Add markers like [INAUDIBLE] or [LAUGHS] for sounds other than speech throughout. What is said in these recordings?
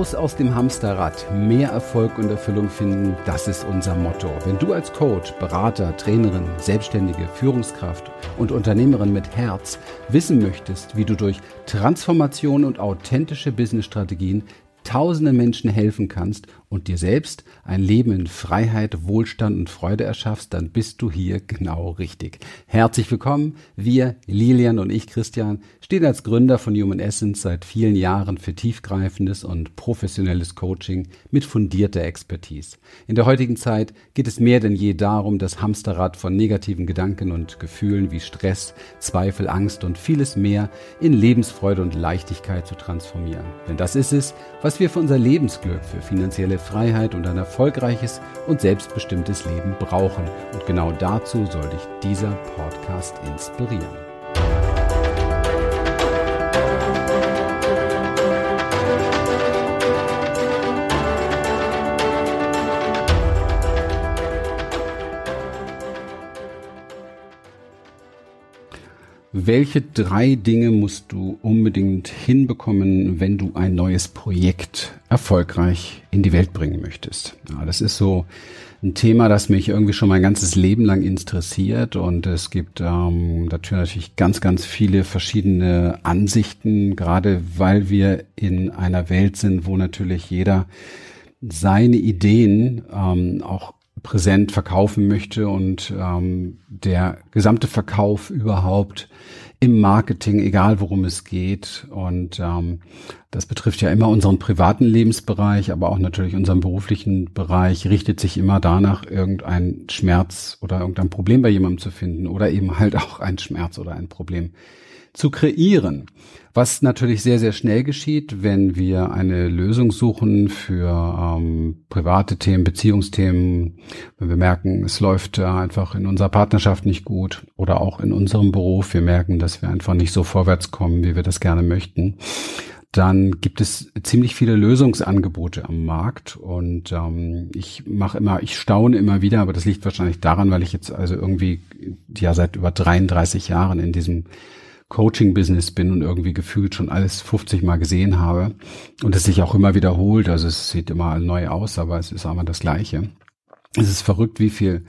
Raus aus dem Hamsterrad, mehr Erfolg und Erfüllung finden, das ist unser Motto. Wenn du als Coach, Berater, Trainerin, Selbstständige, Führungskraft und Unternehmerin mit Herz wissen möchtest, wie du durch Transformation und authentische Businessstrategien tausenden Menschen helfen kannst und dir selbst ein Leben in Freiheit, Wohlstand und Freude erschaffst, dann bist du hier genau richtig. Herzlich willkommen. Wir, Lilian und ich, Christian, stehen als Gründer von Human Essence seit vielen Jahren für tiefgreifendes und professionelles Coaching mit fundierter Expertise. In der heutigen Zeit geht es mehr denn je darum, das Hamsterrad von negativen Gedanken und Gefühlen wie Stress, Zweifel, Angst und vieles mehr in Lebensfreude und Leichtigkeit zu transformieren. Denn das ist es, was wir für unser Lebensglück, für finanzielle Freiheit und ein erfolgreiches und selbstbestimmtes Leben brauchen. Und genau dazu soll dich dieser Podcast inspirieren. Welche drei Dinge musst du unbedingt hinbekommen, wenn du ein neues Projekt erfolgreich in die Welt bringen möchtest? Ja, das ist so ein Thema, das mich irgendwie schon mein ganzes Leben lang interessiert und es gibt ähm, natürlich ganz, ganz viele verschiedene Ansichten, gerade weil wir in einer Welt sind, wo natürlich jeder seine Ideen ähm, auch präsent verkaufen möchte und ähm, der gesamte Verkauf überhaupt im Marketing, egal worum es geht. Und ähm, das betrifft ja immer unseren privaten Lebensbereich, aber auch natürlich unseren beruflichen Bereich, richtet sich immer danach, irgendein Schmerz oder irgendein Problem bei jemandem zu finden oder eben halt auch ein Schmerz oder ein Problem zu kreieren. Was natürlich sehr, sehr schnell geschieht, wenn wir eine Lösung suchen für ähm, private Themen, Beziehungsthemen, wenn wir merken, es läuft äh, einfach in unserer Partnerschaft nicht gut oder auch in unserem Beruf, wir merken, dass wir einfach nicht so vorwärts kommen, wie wir das gerne möchten. Dann gibt es ziemlich viele Lösungsangebote am Markt und ähm, ich mache immer, ich staune immer wieder, aber das liegt wahrscheinlich daran, weil ich jetzt also irgendwie ja seit über 33 Jahren in diesem Coaching-Business bin und irgendwie gefühlt schon alles 50 Mal gesehen habe und es sich auch immer wiederholt. Also es sieht immer neu aus, aber es ist immer das Gleiche. Es ist verrückt, wie viel,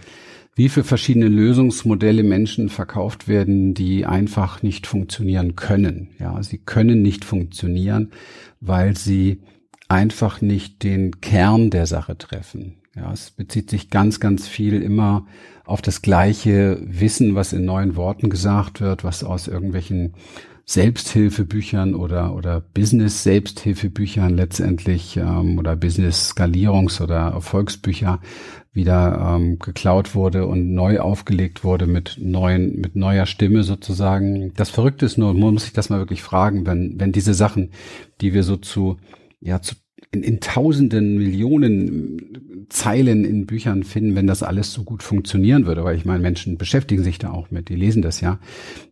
wie viel verschiedene Lösungsmodelle Menschen verkauft werden, die einfach nicht funktionieren können. Ja, sie können nicht funktionieren, weil sie einfach nicht den Kern der Sache treffen. Ja, es bezieht sich ganz, ganz viel immer auf das gleiche Wissen, was in neuen Worten gesagt wird, was aus irgendwelchen Selbsthilfebüchern oder oder Business Selbsthilfebüchern letztendlich ähm, oder Business Skalierungs- oder Erfolgsbücher wieder ähm, geklaut wurde und neu aufgelegt wurde mit neuen mit neuer Stimme sozusagen. Das Verrückte ist nur, man muss sich das mal wirklich fragen, wenn wenn diese Sachen, die wir so zu ja zu in, in tausenden, Millionen Zeilen in Büchern finden, wenn das alles so gut funktionieren würde. Weil ich meine, Menschen beschäftigen sich da auch mit, die lesen das ja.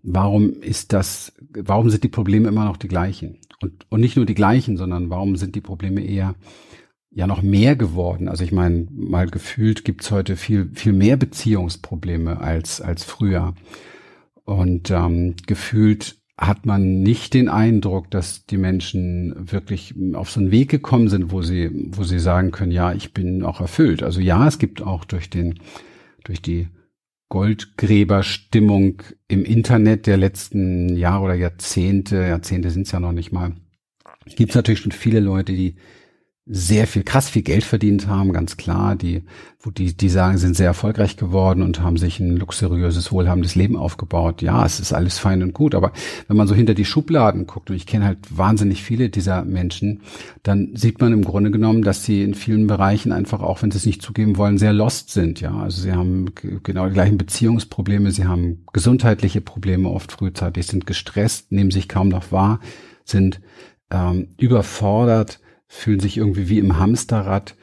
Warum ist das, warum sind die Probleme immer noch die gleichen? Und, und nicht nur die gleichen, sondern warum sind die Probleme eher ja noch mehr geworden? Also ich meine, mal gefühlt gibt's heute viel, viel mehr Beziehungsprobleme als, als früher. Und ähm, gefühlt hat man nicht den Eindruck, dass die Menschen wirklich auf so einen Weg gekommen sind, wo sie, wo sie sagen können, ja, ich bin auch erfüllt. Also ja, es gibt auch durch den, durch die Goldgräberstimmung im Internet der letzten Jahre oder Jahrzehnte, Jahrzehnte sind es ja noch nicht mal, gibt es natürlich schon viele Leute, die sehr viel, krass viel Geld verdient haben, ganz klar, die, wo die, die sagen, sind sehr erfolgreich geworden und haben sich ein luxuriöses, wohlhabendes Leben aufgebaut. Ja, es ist alles fein und gut, aber wenn man so hinter die Schubladen guckt, und ich kenne halt wahnsinnig viele dieser Menschen, dann sieht man im Grunde genommen, dass sie in vielen Bereichen einfach, auch wenn sie es nicht zugeben wollen, sehr lost sind. Ja, also sie haben genau die gleichen Beziehungsprobleme, sie haben gesundheitliche Probleme oft frühzeitig, sind gestresst, nehmen sich kaum noch wahr, sind ähm, überfordert, fühlen sich irgendwie wie im Hamsterrad.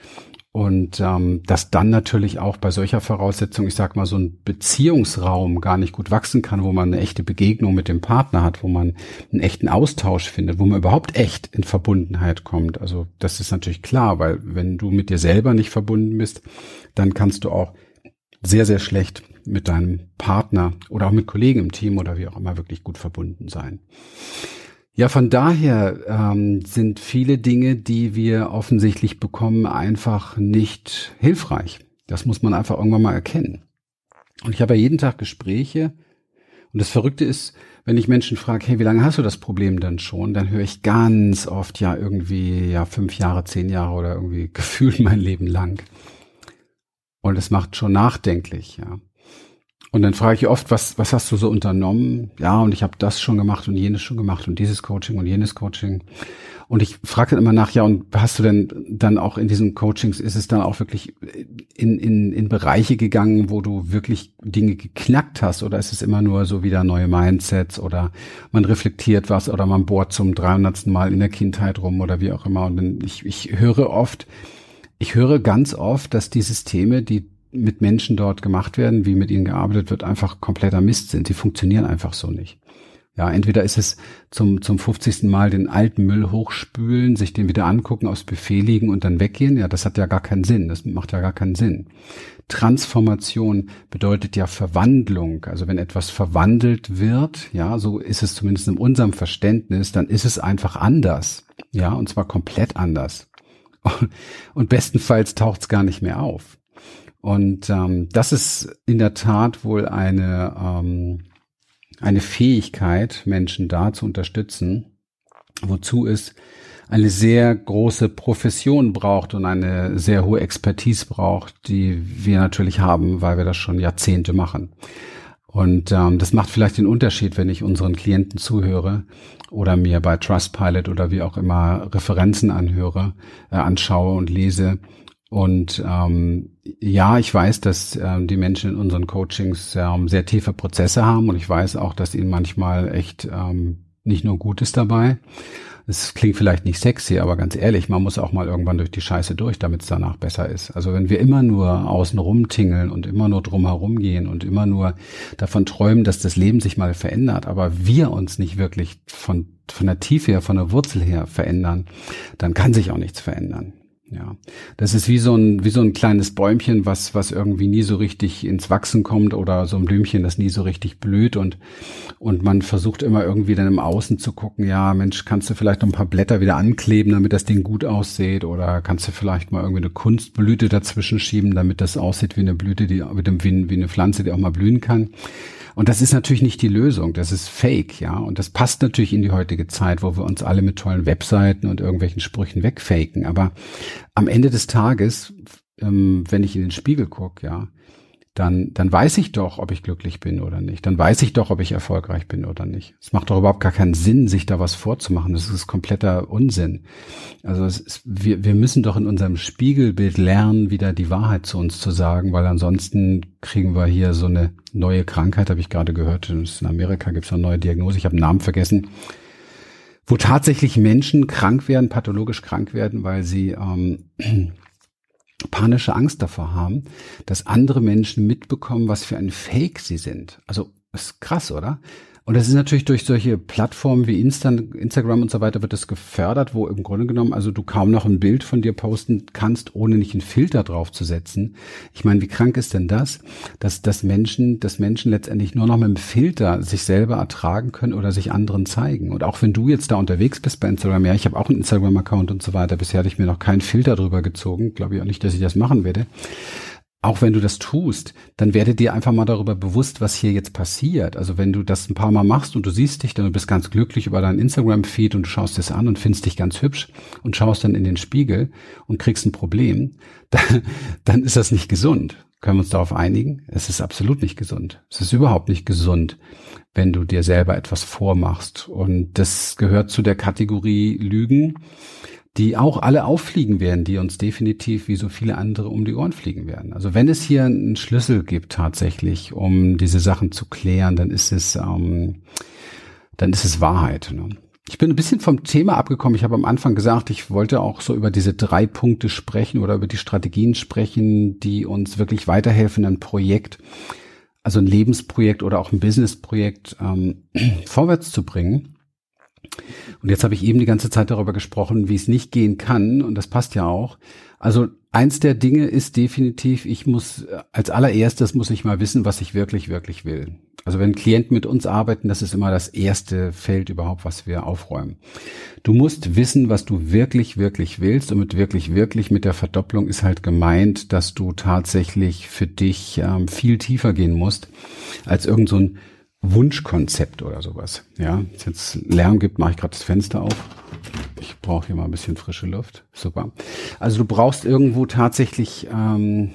Und ähm, dass dann natürlich auch bei solcher Voraussetzung, ich sag mal, so ein Beziehungsraum gar nicht gut wachsen kann, wo man eine echte Begegnung mit dem Partner hat, wo man einen echten Austausch findet, wo man überhaupt echt in Verbundenheit kommt. Also das ist natürlich klar, weil wenn du mit dir selber nicht verbunden bist, dann kannst du auch sehr, sehr schlecht mit deinem Partner oder auch mit Kollegen im Team oder wie auch immer wirklich gut verbunden sein. Ja, von daher ähm, sind viele Dinge, die wir offensichtlich bekommen, einfach nicht hilfreich. Das muss man einfach irgendwann mal erkennen. Und ich habe ja jeden Tag Gespräche. Und das Verrückte ist, wenn ich Menschen frage, hey, wie lange hast du das Problem denn schon? Dann höre ich ganz oft ja irgendwie ja fünf Jahre, zehn Jahre oder irgendwie [LAUGHS] gefühlt mein Leben lang. Und es macht schon nachdenklich, ja. Und dann frage ich oft, was, was hast du so unternommen? Ja, und ich habe das schon gemacht und jenes schon gemacht und dieses Coaching und jenes Coaching. Und ich frage dann immer nach, ja, und hast du denn dann auch in diesen Coachings, ist es dann auch wirklich in, in, in Bereiche gegangen, wo du wirklich Dinge geknackt hast? Oder ist es immer nur so wieder neue Mindsets oder man reflektiert was oder man bohrt zum 300. Mal in der Kindheit rum oder wie auch immer? Und ich, ich höre oft, ich höre ganz oft, dass die Systeme, die mit Menschen dort gemacht werden, wie mit ihnen gearbeitet wird, einfach kompletter Mist sind. Die funktionieren einfach so nicht. Ja, entweder ist es zum, zum 50. Mal den alten Müll hochspülen, sich den wieder angucken, aufs Buffet liegen und dann weggehen. Ja, das hat ja gar keinen Sinn. Das macht ja gar keinen Sinn. Transformation bedeutet ja Verwandlung. Also wenn etwas verwandelt wird, ja, so ist es zumindest in unserem Verständnis, dann ist es einfach anders. Ja, und zwar komplett anders. [LAUGHS] Und bestenfalls taucht es gar nicht mehr auf. Und ähm, das ist in der Tat wohl eine, ähm, eine Fähigkeit, Menschen da zu unterstützen, wozu es eine sehr große Profession braucht und eine sehr hohe Expertise braucht, die wir natürlich haben, weil wir das schon Jahrzehnte machen. Und ähm, das macht vielleicht den Unterschied, wenn ich unseren Klienten zuhöre oder mir bei Trustpilot oder wie auch immer Referenzen anhöre, äh, anschaue und lese. Und ähm, ja, ich weiß, dass ähm, die Menschen in unseren Coachings ähm, sehr tiefe Prozesse haben und ich weiß auch, dass ihnen manchmal echt ähm, nicht nur Gutes dabei. Es klingt vielleicht nicht sexy, aber ganz ehrlich, man muss auch mal irgendwann durch die Scheiße durch, damit es danach besser ist. Also wenn wir immer nur außen rumtingeln und immer nur drumherum gehen und immer nur davon träumen, dass das Leben sich mal verändert, aber wir uns nicht wirklich von, von der Tiefe her, von der Wurzel her verändern, dann kann sich auch nichts verändern. Ja, das ist wie so ein wie so ein kleines Bäumchen, was was irgendwie nie so richtig ins Wachsen kommt oder so ein Blümchen, das nie so richtig blüht und und man versucht immer irgendwie dann im Außen zu gucken, ja Mensch, kannst du vielleicht noch ein paar Blätter wieder ankleben, damit das Ding gut aussieht oder kannst du vielleicht mal irgendwie eine Kunstblüte dazwischen schieben, damit das aussieht wie eine Blüte, die wie, wie eine Pflanze, die auch mal blühen kann. Und das ist natürlich nicht die Lösung, das ist Fake, ja. Und das passt natürlich in die heutige Zeit, wo wir uns alle mit tollen Webseiten und irgendwelchen Sprüchen wegfaken. Aber am Ende des Tages, ähm, wenn ich in den Spiegel gucke, ja, dann, dann weiß ich doch, ob ich glücklich bin oder nicht. Dann weiß ich doch, ob ich erfolgreich bin oder nicht. Es macht doch überhaupt gar keinen Sinn, sich da was vorzumachen. Das ist kompletter Unsinn. Also ist, wir, wir müssen doch in unserem Spiegelbild lernen, wieder die Wahrheit zu uns zu sagen, weil ansonsten kriegen wir hier so eine neue Krankheit, habe ich gerade gehört. In Amerika gibt es eine neue Diagnose. Ich habe den Namen vergessen wo tatsächlich Menschen krank werden, pathologisch krank werden, weil sie ähm, panische Angst davor haben, dass andere Menschen mitbekommen, was für ein Fake sie sind. Also ist krass, oder? Und das ist natürlich durch solche Plattformen wie Insta, Instagram und so weiter wird das gefördert, wo im Grunde genommen also du kaum noch ein Bild von dir posten kannst, ohne nicht einen Filter drauf zu setzen. Ich meine, wie krank ist denn das, dass, dass Menschen, dass Menschen letztendlich nur noch mit dem Filter sich selber ertragen können oder sich anderen zeigen. Und auch wenn du jetzt da unterwegs bist bei Instagram, ja, ich habe auch einen Instagram-Account und so weiter, bisher hatte ich mir noch keinen Filter drüber gezogen, glaube ich auch nicht, dass ich das machen werde auch wenn du das tust, dann werde dir einfach mal darüber bewusst, was hier jetzt passiert. Also wenn du das ein paar Mal machst und du siehst dich dann, bist ganz glücklich über deinen Instagram-Feed und du schaust es an und findest dich ganz hübsch und schaust dann in den Spiegel und kriegst ein Problem, [LAUGHS] dann, dann ist das nicht gesund. Können wir uns darauf einigen? Es ist absolut nicht gesund. Es ist überhaupt nicht gesund, wenn du dir selber etwas vormachst. Und das gehört zu der Kategorie Lügen die auch alle auffliegen werden, die uns definitiv wie so viele andere um die Ohren fliegen werden. Also wenn es hier einen Schlüssel gibt tatsächlich, um diese Sachen zu klären, dann ist es, ähm, dann ist es Wahrheit. Ne? Ich bin ein bisschen vom Thema abgekommen. Ich habe am Anfang gesagt, ich wollte auch so über diese drei Punkte sprechen oder über die Strategien sprechen, die uns wirklich weiterhelfen, ein Projekt, also ein Lebensprojekt oder auch ein Businessprojekt ähm, [CLEARS THROAT] vorwärts zu bringen. Und jetzt habe ich eben die ganze Zeit darüber gesprochen, wie es nicht gehen kann. Und das passt ja auch. Also eins der Dinge ist definitiv, ich muss, als allererstes muss ich mal wissen, was ich wirklich, wirklich will. Also wenn Klienten mit uns arbeiten, das ist immer das erste Feld überhaupt, was wir aufräumen. Du musst wissen, was du wirklich, wirklich willst. Und mit wirklich, wirklich mit der Verdopplung ist halt gemeint, dass du tatsächlich für dich ähm, viel tiefer gehen musst als irgend so Wunschkonzept oder sowas. Ja, jetzt Lärm gibt, mache ich gerade das Fenster auf. Ich brauche hier mal ein bisschen frische Luft. Super. Also du brauchst irgendwo tatsächlich ähm,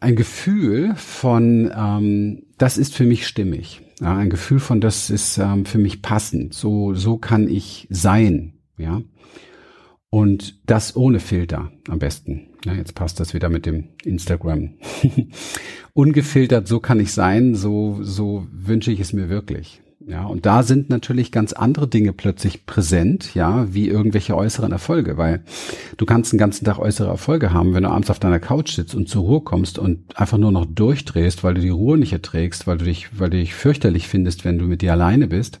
ein Gefühl von, ähm, das ist für mich stimmig. Ja, ein Gefühl von, das ist ähm, für mich passend. So, so kann ich sein. Ja. Und das ohne Filter am besten. Ja, jetzt passt das wieder mit dem Instagram. [LAUGHS] Ungefiltert, so kann ich sein, so, so wünsche ich es mir wirklich. Ja, und da sind natürlich ganz andere Dinge plötzlich präsent, ja, wie irgendwelche äußeren Erfolge, weil du kannst den ganzen Tag äußere Erfolge haben, wenn du abends auf deiner Couch sitzt und zur Ruhe kommst und einfach nur noch durchdrehst, weil du die Ruhe nicht erträgst, weil du dich, weil du dich fürchterlich findest, wenn du mit dir alleine bist.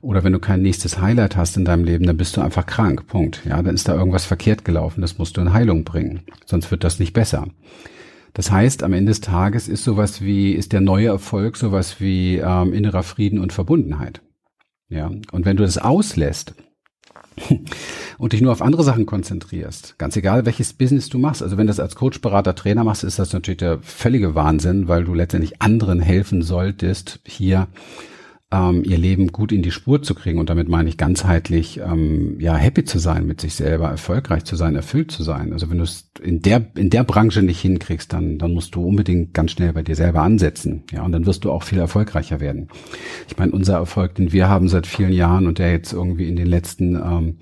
Oder wenn du kein nächstes Highlight hast in deinem Leben, dann bist du einfach krank. Punkt. Ja, dann ist da irgendwas verkehrt gelaufen. Das musst du in Heilung bringen. Sonst wird das nicht besser. Das heißt, am Ende des Tages ist sowas wie, ist der neue Erfolg sowas wie ähm, innerer Frieden und Verbundenheit. Ja, und wenn du das auslässt [LAUGHS] und dich nur auf andere Sachen konzentrierst, ganz egal welches Business du machst, also wenn du das als Coach, Berater, Trainer machst, ist das natürlich der völlige Wahnsinn, weil du letztendlich anderen helfen solltest, hier ähm, ihr Leben gut in die Spur zu kriegen. Und damit meine ich ganzheitlich, ähm, ja, happy zu sein mit sich selber, erfolgreich zu sein, erfüllt zu sein. Also wenn du es in der, in der Branche nicht hinkriegst, dann, dann musst du unbedingt ganz schnell bei dir selber ansetzen. Ja, und dann wirst du auch viel erfolgreicher werden. Ich meine, unser Erfolg, den wir haben seit vielen Jahren und der jetzt irgendwie in den letzten ähm,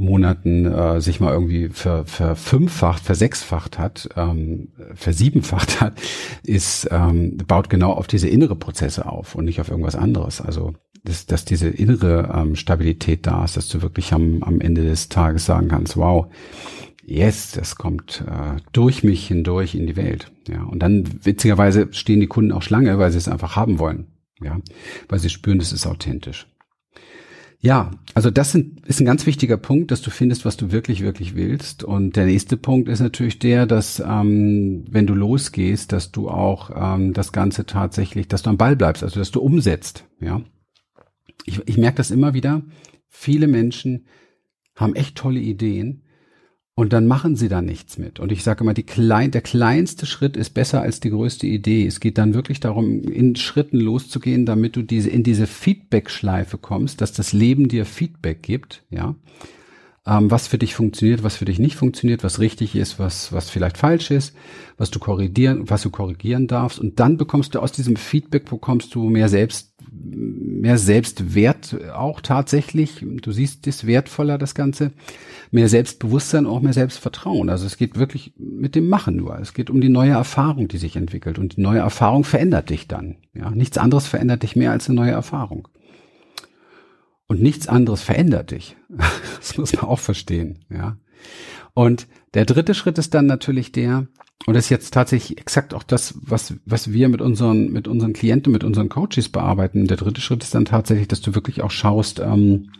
Monaten äh, sich mal irgendwie ver, verfünffacht, versechsfacht hat, ähm, versiebenfacht hat, ist, ähm, baut genau auf diese innere Prozesse auf und nicht auf irgendwas anderes. Also dass, dass diese innere ähm, Stabilität da ist, dass du wirklich am, am Ende des Tages sagen kannst, wow, yes, das kommt äh, durch mich hindurch in die Welt. Ja, und dann witzigerweise stehen die Kunden auch Schlange, weil sie es einfach haben wollen. Ja, weil sie spüren, das ist authentisch. Ja, also das sind, ist ein ganz wichtiger Punkt, dass du findest, was du wirklich, wirklich willst. Und der nächste Punkt ist natürlich der, dass ähm, wenn du losgehst, dass du auch ähm, das Ganze tatsächlich, dass du am Ball bleibst, also dass du umsetzt. Ja, ich, ich merke das immer wieder. Viele Menschen haben echt tolle Ideen, und dann machen sie da nichts mit. Und ich sage immer, klein, der kleinste Schritt ist besser als die größte Idee. Es geht dann wirklich darum, in Schritten loszugehen, damit du diese, in diese Feedback-Schleife kommst, dass das Leben dir Feedback gibt, ja. Ähm, was für dich funktioniert, was für dich nicht funktioniert, was richtig ist, was, was vielleicht falsch ist, was du korrigieren, was du korrigieren darfst. Und dann bekommst du aus diesem Feedback bekommst du mehr selbst mehr Selbstwert auch tatsächlich. Du siehst es wertvoller, das Ganze. Mehr Selbstbewusstsein, auch mehr Selbstvertrauen. Also es geht wirklich mit dem Machen nur. Es geht um die neue Erfahrung, die sich entwickelt. Und die neue Erfahrung verändert dich dann. Ja, nichts anderes verändert dich mehr als eine neue Erfahrung. Und nichts anderes verändert dich. [LAUGHS] Das muss man auch verstehen. Ja. Und der dritte Schritt ist dann natürlich der, und das ist jetzt tatsächlich exakt auch das, was, was wir mit unseren, mit unseren Klienten, mit unseren Coaches bearbeiten. Der dritte Schritt ist dann tatsächlich, dass du wirklich auch schaust, ähm,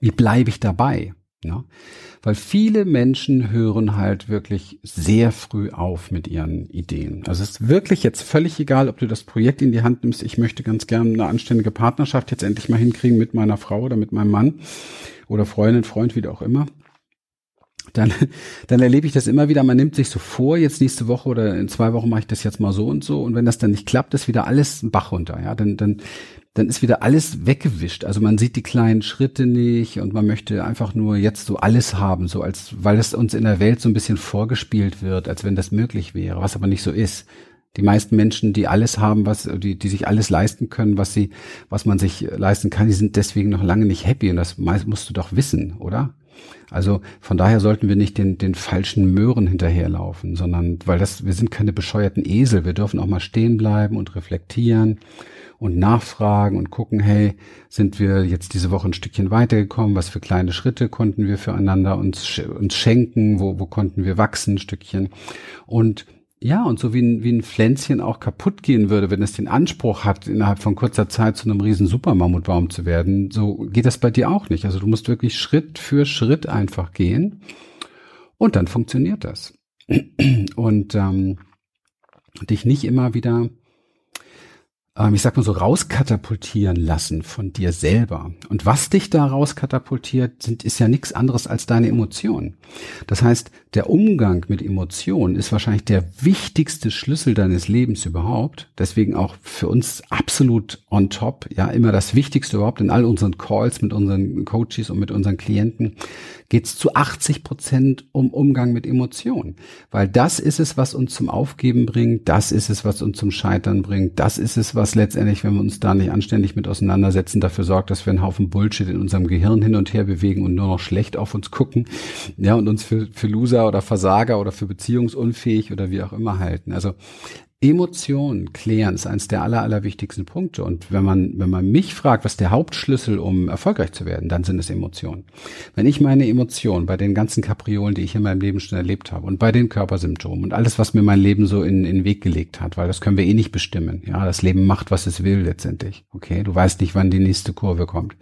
wie bleibe ich dabei? Ja? Weil viele Menschen hören halt wirklich sehr früh auf mit ihren Ideen. Also es ist wirklich jetzt völlig egal, ob du das Projekt in die Hand nimmst. Ich möchte ganz gerne eine anständige Partnerschaft jetzt endlich mal hinkriegen mit meiner Frau oder mit meinem Mann oder Freundin, Freund, wie auch immer dann, [LAUGHS] dann erlebe ich das immer wieder. Man nimmt sich so vor, jetzt nächste Woche oder in zwei Wochen mache ich das jetzt mal so und so. Und wenn das dann nicht klappt, ist wieder alles ein Bach runter. Ja, dann, dann, dann ist wieder alles weggewischt. Also man sieht die kleinen Schritte nicht und man möchte einfach nur jetzt so alles haben, so als, weil es uns in der Welt so ein bisschen vorgespielt wird, als wenn das möglich wäre, was aber nicht so ist. Die meisten Menschen, die alles haben, was, die, die sich alles leisten können, was sie, was man sich leisten kann, die sind deswegen noch lange nicht happy. Und das musst du doch wissen, oder? Also von daher sollten wir nicht den, den falschen Möhren hinterherlaufen, sondern weil das, wir sind keine bescheuerten Esel. Wir dürfen auch mal stehen bleiben und reflektieren und nachfragen und gucken, hey, sind wir jetzt diese Woche ein Stückchen weitergekommen? Was für kleine Schritte konnten wir füreinander uns, uns schenken? Wo, wo konnten wir wachsen ein Stückchen? Und ja, und so wie ein, wie ein Pflänzchen auch kaputt gehen würde, wenn es den Anspruch hat, innerhalb von kurzer Zeit zu einem riesen Supermammutbaum zu werden, so geht das bei dir auch nicht. Also du musst wirklich Schritt für Schritt einfach gehen und dann funktioniert das. Und ähm, dich nicht immer wieder ich sag mal so, rauskatapultieren lassen von dir selber. Und was dich da rauskatapultiert, sind, ist ja nichts anderes als deine Emotionen. Das heißt, der Umgang mit Emotionen ist wahrscheinlich der wichtigste Schlüssel deines Lebens überhaupt. Deswegen auch für uns absolut on top. Ja, immer das Wichtigste überhaupt in all unseren Calls mit unseren Coaches und mit unseren Klienten geht es zu 80 Prozent um Umgang mit Emotionen. Weil das ist es, was uns zum Aufgeben bringt. Das ist es, was uns zum Scheitern bringt. Das ist es, was letztendlich, wenn wir uns da nicht anständig mit auseinandersetzen, dafür sorgt, dass wir einen Haufen Bullshit in unserem Gehirn hin und her bewegen und nur noch schlecht auf uns gucken. Ja, und uns für, für Loser oder Versager oder für beziehungsunfähig oder wie auch immer halten. Also Emotionen klären ist eines der aller, allerwichtigsten Punkte. Und wenn man, wenn man mich fragt, was der Hauptschlüssel, um erfolgreich zu werden, dann sind es Emotionen. Wenn ich meine Emotionen bei den ganzen Kapriolen, die ich in meinem Leben schon erlebt habe und bei den Körpersymptomen und alles, was mir mein Leben so in, in den Weg gelegt hat, weil das können wir eh nicht bestimmen. Ja, das Leben macht, was es will letztendlich. Okay, du weißt nicht, wann die nächste Kurve kommt.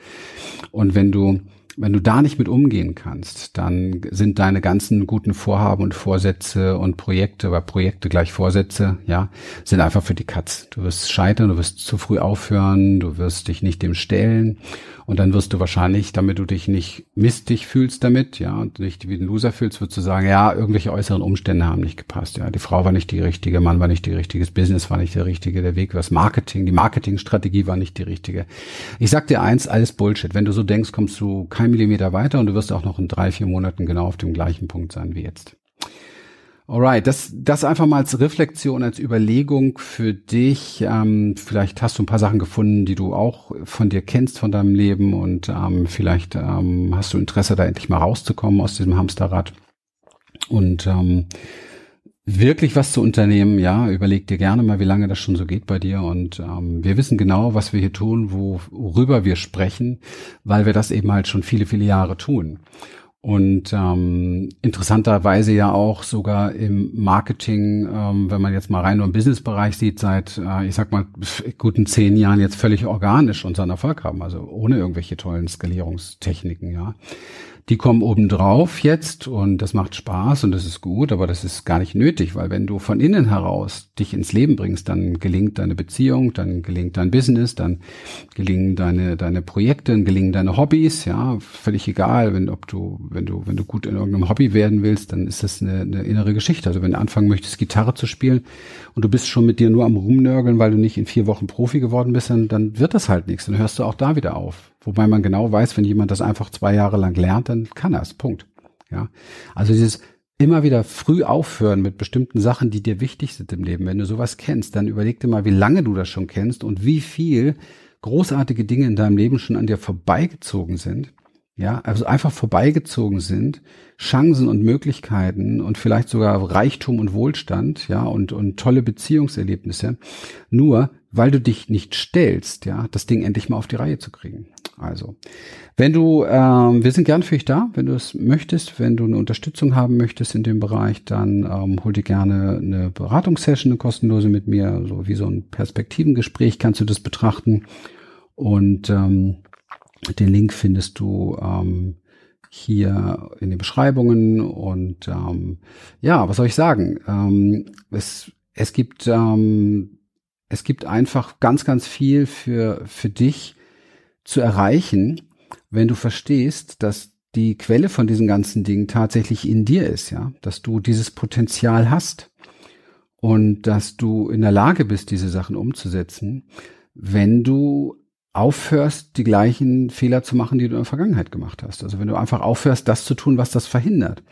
Und wenn du wenn du da nicht mit umgehen kannst, dann sind deine ganzen guten Vorhaben und Vorsätze und Projekte, weil Projekte gleich Vorsätze, ja, sind einfach für die Katz. Du wirst scheitern, du wirst zu früh aufhören, du wirst dich nicht dem stellen und dann wirst du wahrscheinlich, damit du dich nicht mistig fühlst damit, ja, und nicht wie ein Loser fühlst, wirst du sagen, ja, irgendwelche äußeren Umstände haben nicht gepasst, ja. Die Frau war nicht die richtige, Mann war nicht die richtige, das Business war nicht der richtige, der Weg, was Marketing, die Marketingstrategie war nicht die richtige. Ich sag dir eins, alles Bullshit. Wenn du so denkst, kommst du kein Millimeter weiter und du wirst auch noch in drei, vier Monaten genau auf dem gleichen Punkt sein wie jetzt. Alright, das, das einfach mal als Reflexion, als Überlegung für dich. Ähm, vielleicht hast du ein paar Sachen gefunden, die du auch von dir kennst, von deinem Leben und ähm, vielleicht ähm, hast du Interesse, da endlich mal rauszukommen aus diesem Hamsterrad und ähm, wirklich was zu unternehmen. Ja, überleg dir gerne mal, wie lange das schon so geht bei dir. Und ähm, wir wissen genau, was wir hier tun, worüber wir sprechen, weil wir das eben halt schon viele, viele Jahre tun. Und ähm, interessanterweise ja auch sogar im Marketing, ähm, wenn man jetzt mal rein nur im Businessbereich sieht, seit, äh, ich sag mal, guten zehn Jahren jetzt völlig organisch unseren Erfolg haben, also ohne irgendwelche tollen Skalierungstechniken, ja die kommen obendrauf jetzt und das macht Spaß und das ist gut, aber das ist gar nicht nötig, weil wenn du von innen heraus dich ins Leben bringst, dann gelingt deine Beziehung, dann gelingt dein Business, dann gelingen deine, deine Projekte, dann gelingen deine Hobbys, ja, völlig egal, wenn, ob du, wenn du, wenn du gut in irgendeinem Hobby werden willst, dann ist das eine, eine innere Geschichte. Also wenn du anfangen möchtest, Gitarre zu spielen und du bist schon mit dir nur am Rumnörgeln, weil du nicht in vier Wochen Profi geworden bist, dann, dann wird das halt nichts, dann hörst du auch da wieder auf. Wobei man genau weiß, wenn jemand das einfach zwei Jahre lang lernt, dann kann er es. Punkt. Ja. Also dieses immer wieder früh aufhören mit bestimmten Sachen, die dir wichtig sind im Leben. Wenn du sowas kennst, dann überleg dir mal, wie lange du das schon kennst und wie viel großartige Dinge in deinem Leben schon an dir vorbeigezogen sind. Ja, also einfach vorbeigezogen sind, Chancen und Möglichkeiten und vielleicht sogar Reichtum und Wohlstand, ja, und, und tolle Beziehungserlebnisse, nur weil du dich nicht stellst, ja, das Ding endlich mal auf die Reihe zu kriegen. Also, wenn du, ähm, wir sind gern für dich da, wenn du es möchtest, wenn du eine Unterstützung haben möchtest in dem Bereich, dann ähm, hol dir gerne eine Beratungssession, eine kostenlose mit mir, so wie so ein Perspektivengespräch kannst du das betrachten. Und ähm, den Link findest du ähm, hier in den Beschreibungen. Und ähm, ja, was soll ich sagen? Ähm, es, es gibt ähm, es gibt einfach ganz, ganz viel für, für dich zu erreichen, wenn du verstehst, dass die Quelle von diesen ganzen Dingen tatsächlich in dir ist, ja, dass du dieses Potenzial hast und dass du in der Lage bist, diese Sachen umzusetzen, wenn du aufhörst, die gleichen Fehler zu machen, die du in der Vergangenheit gemacht hast. Also wenn du einfach aufhörst, das zu tun, was das verhindert.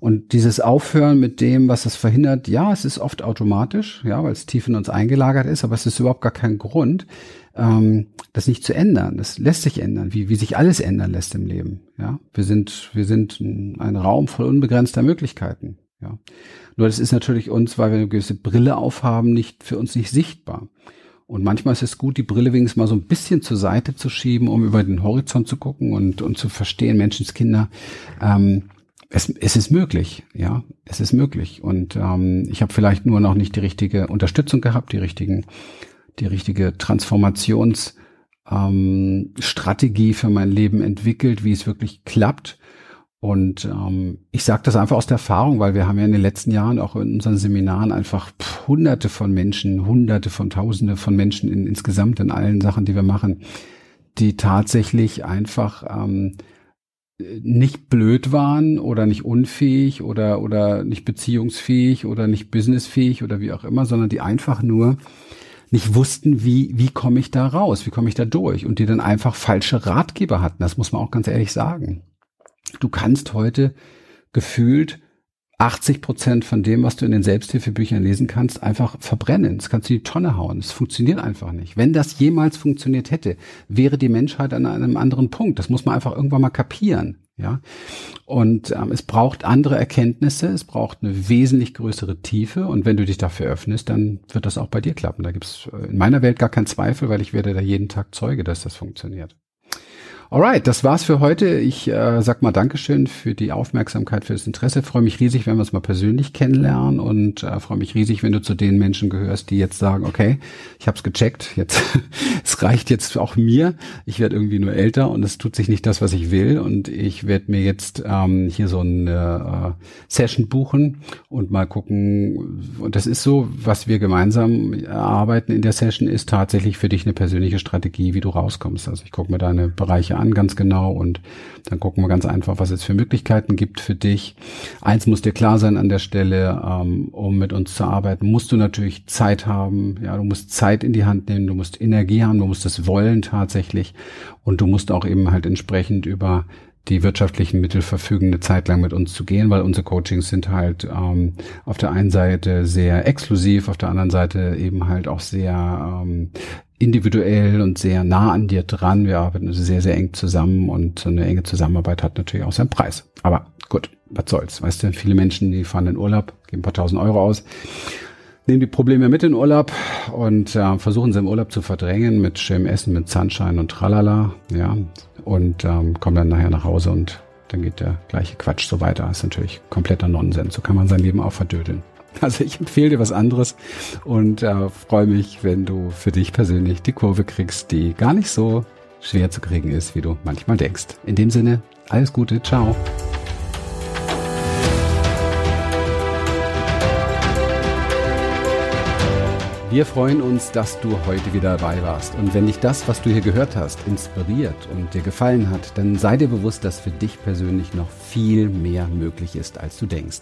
Und dieses Aufhören mit dem, was das verhindert, ja, es ist oft automatisch, ja, weil es tief in uns eingelagert ist, aber es ist überhaupt gar kein Grund, ähm, das nicht zu ändern. Das lässt sich ändern, wie, wie sich alles ändern lässt im Leben. Ja, wir sind, wir sind ein Raum voll unbegrenzter Möglichkeiten. Ja, nur das ist natürlich uns, weil wir eine gewisse Brille aufhaben, nicht für uns nicht sichtbar. Und manchmal ist es gut, die Brille wenigstens mal so ein bisschen zur Seite zu schieben, um über den Horizont zu gucken und, und zu verstehen, Menschenskinder, ähm, es, es ist möglich, ja, es ist möglich. Und ähm, ich habe vielleicht nur noch nicht die richtige Unterstützung gehabt, die richtigen, die richtige Transformationsstrategie ähm, für mein Leben entwickelt, wie es wirklich klappt. Und ähm, ich sage das einfach aus der Erfahrung, weil wir haben ja in den letzten Jahren auch in unseren Seminaren einfach hunderte von Menschen, hunderte von tausende von Menschen in, insgesamt in allen Sachen, die wir machen, die tatsächlich einfach ähm, nicht blöd waren oder nicht unfähig oder oder nicht beziehungsfähig oder nicht businessfähig oder wie auch immer, sondern die einfach nur nicht wussten, wie wie komme ich da raus, wie komme ich da durch und die dann einfach falsche Ratgeber hatten. Das muss man auch ganz ehrlich sagen. Du kannst heute gefühlt 80 Prozent von dem, was du in den Selbsthilfebüchern lesen kannst, einfach verbrennen. Das kannst du in die Tonne hauen. Es funktioniert einfach nicht. Wenn das jemals funktioniert hätte, wäre die Menschheit an einem anderen Punkt. Das muss man einfach irgendwann mal kapieren. Ja, und ähm, es braucht andere Erkenntnisse, es braucht eine wesentlich größere Tiefe und wenn du dich dafür öffnest, dann wird das auch bei dir klappen. Da gibt es äh, in meiner Welt gar keinen Zweifel, weil ich werde da jeden Tag Zeuge, dass das funktioniert. Alright, das war's für heute. Ich äh, sag mal Dankeschön für die Aufmerksamkeit, für das Interesse. Freue mich riesig, wenn wir uns mal persönlich kennenlernen und äh, freue mich riesig, wenn du zu den Menschen gehörst, die jetzt sagen, okay, ich habe es gecheckt, jetzt [LAUGHS] es reicht jetzt auch mir. Ich werde irgendwie nur älter und es tut sich nicht das, was ich will und ich werde mir jetzt ähm, hier so eine äh, Session buchen und mal gucken. Und das ist so, was wir gemeinsam erarbeiten in der Session, ist tatsächlich für dich eine persönliche Strategie, wie du rauskommst. Also ich gucke mir deine Bereiche an ganz genau und dann gucken wir ganz einfach, was es für Möglichkeiten gibt für dich. Eins muss dir klar sein an der Stelle, ähm, um mit uns zu arbeiten, musst du natürlich Zeit haben. Ja, du musst Zeit in die Hand nehmen, du musst Energie haben, du musst es wollen tatsächlich und du musst auch eben halt entsprechend über die wirtschaftlichen Mittel verfügen, eine Zeit lang mit uns zu gehen, weil unsere Coachings sind halt ähm, auf der einen Seite sehr exklusiv, auf der anderen Seite eben halt auch sehr ähm, individuell und sehr nah an dir dran. Wir arbeiten also sehr, sehr eng zusammen und so eine enge Zusammenarbeit hat natürlich auch seinen Preis. Aber gut, was soll's. Weißt du, viele Menschen, die fahren in Urlaub, geben ein paar tausend Euro aus, nehmen die Probleme mit in Urlaub und äh, versuchen sie im Urlaub zu verdrängen mit schönem Essen, mit Sunshine und Tralala, ja, und ähm, kommen dann nachher nach Hause und dann geht der gleiche Quatsch so weiter. Das ist natürlich kompletter Nonsens. So kann man sein Leben auch verdödeln. [LAUGHS] Also ich empfehle dir was anderes und äh, freue mich, wenn du für dich persönlich die Kurve kriegst, die gar nicht so schwer zu kriegen ist, wie du manchmal denkst. In dem Sinne, alles Gute, ciao. Wir freuen uns, dass du heute wieder dabei warst. Und wenn dich das, was du hier gehört hast, inspiriert und dir gefallen hat, dann sei dir bewusst, dass für dich persönlich noch viel mehr möglich ist, als du denkst.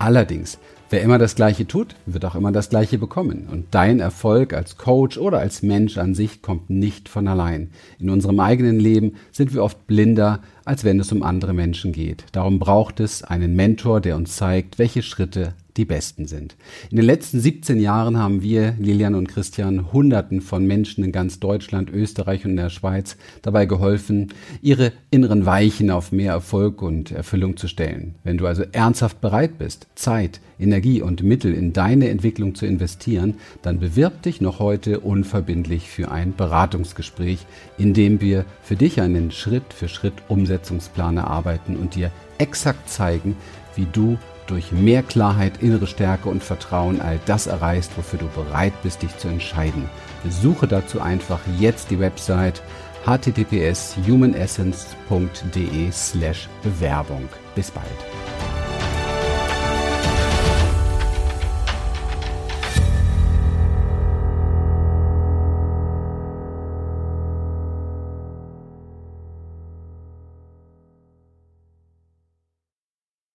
Allerdings Wer immer das Gleiche tut, wird auch immer das Gleiche bekommen. Und dein Erfolg als Coach oder als Mensch an sich kommt nicht von allein. In unserem eigenen Leben sind wir oft blinder, als wenn es um andere Menschen geht. Darum braucht es einen Mentor, der uns zeigt, welche Schritte die besten sind. In den letzten 17 Jahren haben wir, Lilian und Christian, Hunderten von Menschen in ganz Deutschland, Österreich und der Schweiz dabei geholfen, ihre inneren Weichen auf mehr Erfolg und Erfüllung zu stellen. Wenn du also ernsthaft bereit bist, Zeit, Energie und Mittel in deine Entwicklung zu investieren, dann bewirb dich noch heute unverbindlich für ein Beratungsgespräch, in dem wir für dich einen Schritt für Schritt Umsetzungsplan erarbeiten und dir exakt zeigen, wie du durch mehr Klarheit, innere Stärke und Vertrauen all das erreichst, wofür du bereit bist, dich zu entscheiden. Besuche dazu einfach jetzt die Website https humanessence.de slash Bewerbung. Bis bald.